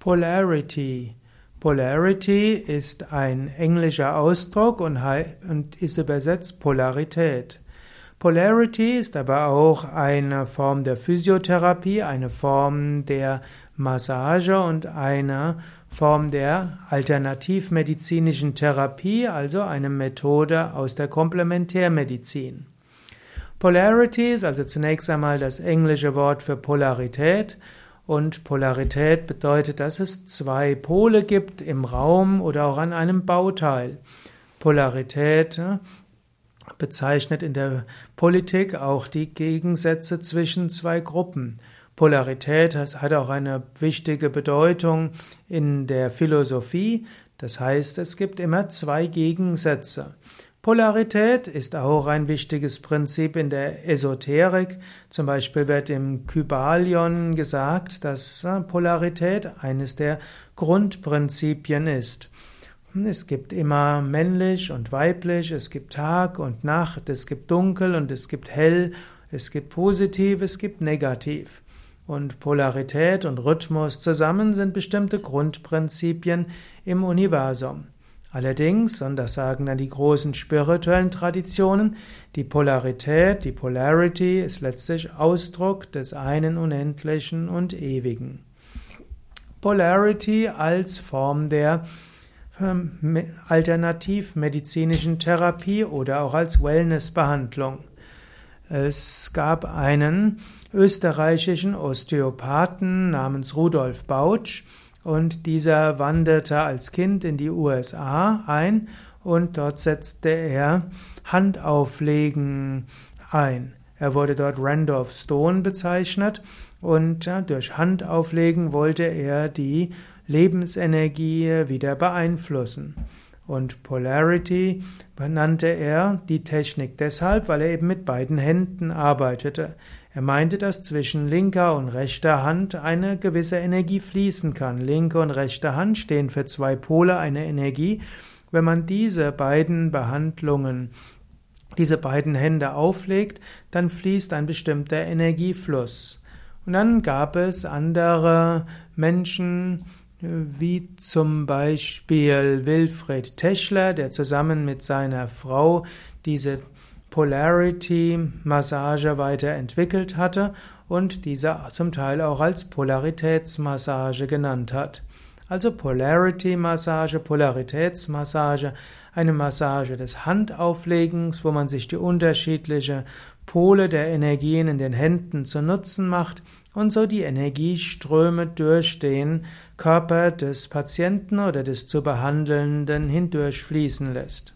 Polarity. Polarity ist ein englischer Ausdruck und, ist übersetzt Polarität. Polarity ist aber auch eine Form der Physiotherapie, eine Form der Massage und eine Form der alternativmedizinischen Therapie, also eine Methode aus der Komplementärmedizin. Polarity ist also zunächst einmal das englische Wort für Polarität und Polarität bedeutet, dass es zwei Pole gibt im Raum oder auch an einem Bauteil. Polarität äh, bezeichnet in der Politik auch die Gegensätze zwischen zwei Gruppen. Polarität hat auch eine wichtige Bedeutung in der Philosophie. Das heißt, es gibt immer zwei Gegensätze. Polarität ist auch ein wichtiges Prinzip in der Esoterik. Zum Beispiel wird im Kybalion gesagt, dass äh, Polarität eines der Grundprinzipien ist. Es gibt immer männlich und weiblich, es gibt Tag und Nacht, es gibt dunkel und es gibt hell, es gibt positiv, es gibt negativ. Und Polarität und Rhythmus zusammen sind bestimmte Grundprinzipien im Universum. Allerdings, und das sagen dann die großen spirituellen Traditionen, die Polarität, die Polarity ist letztlich Ausdruck des einen Unendlichen und Ewigen. Polarity als Form der ähm, alternativmedizinischen Therapie oder auch als Wellnessbehandlung. Es gab einen österreichischen Osteopathen namens Rudolf Bautsch, und dieser wanderte als Kind in die USA ein und dort setzte er Handauflegen ein. Er wurde dort Randolph Stone bezeichnet und durch Handauflegen wollte er die Lebensenergie wieder beeinflussen. Und Polarity benannte er die Technik deshalb, weil er eben mit beiden Händen arbeitete. Er meinte, dass zwischen linker und rechter Hand eine gewisse Energie fließen kann. Linke und rechte Hand stehen für zwei Pole einer Energie. Wenn man diese beiden Behandlungen, diese beiden Hände auflegt, dann fließt ein bestimmter Energiefluss. Und dann gab es andere Menschen, wie zum Beispiel Wilfried Teschler, der zusammen mit seiner Frau diese Polarity-Massage weiterentwickelt hatte und diese zum Teil auch als Polaritätsmassage genannt hat. Also Polarity-Massage, Polaritätsmassage, eine Massage des Handauflegens, wo man sich die unterschiedlichen Pole der Energien in den Händen zu Nutzen macht und so die Energieströme durch den Körper des Patienten oder des zu Behandelnden hindurchfließen lässt.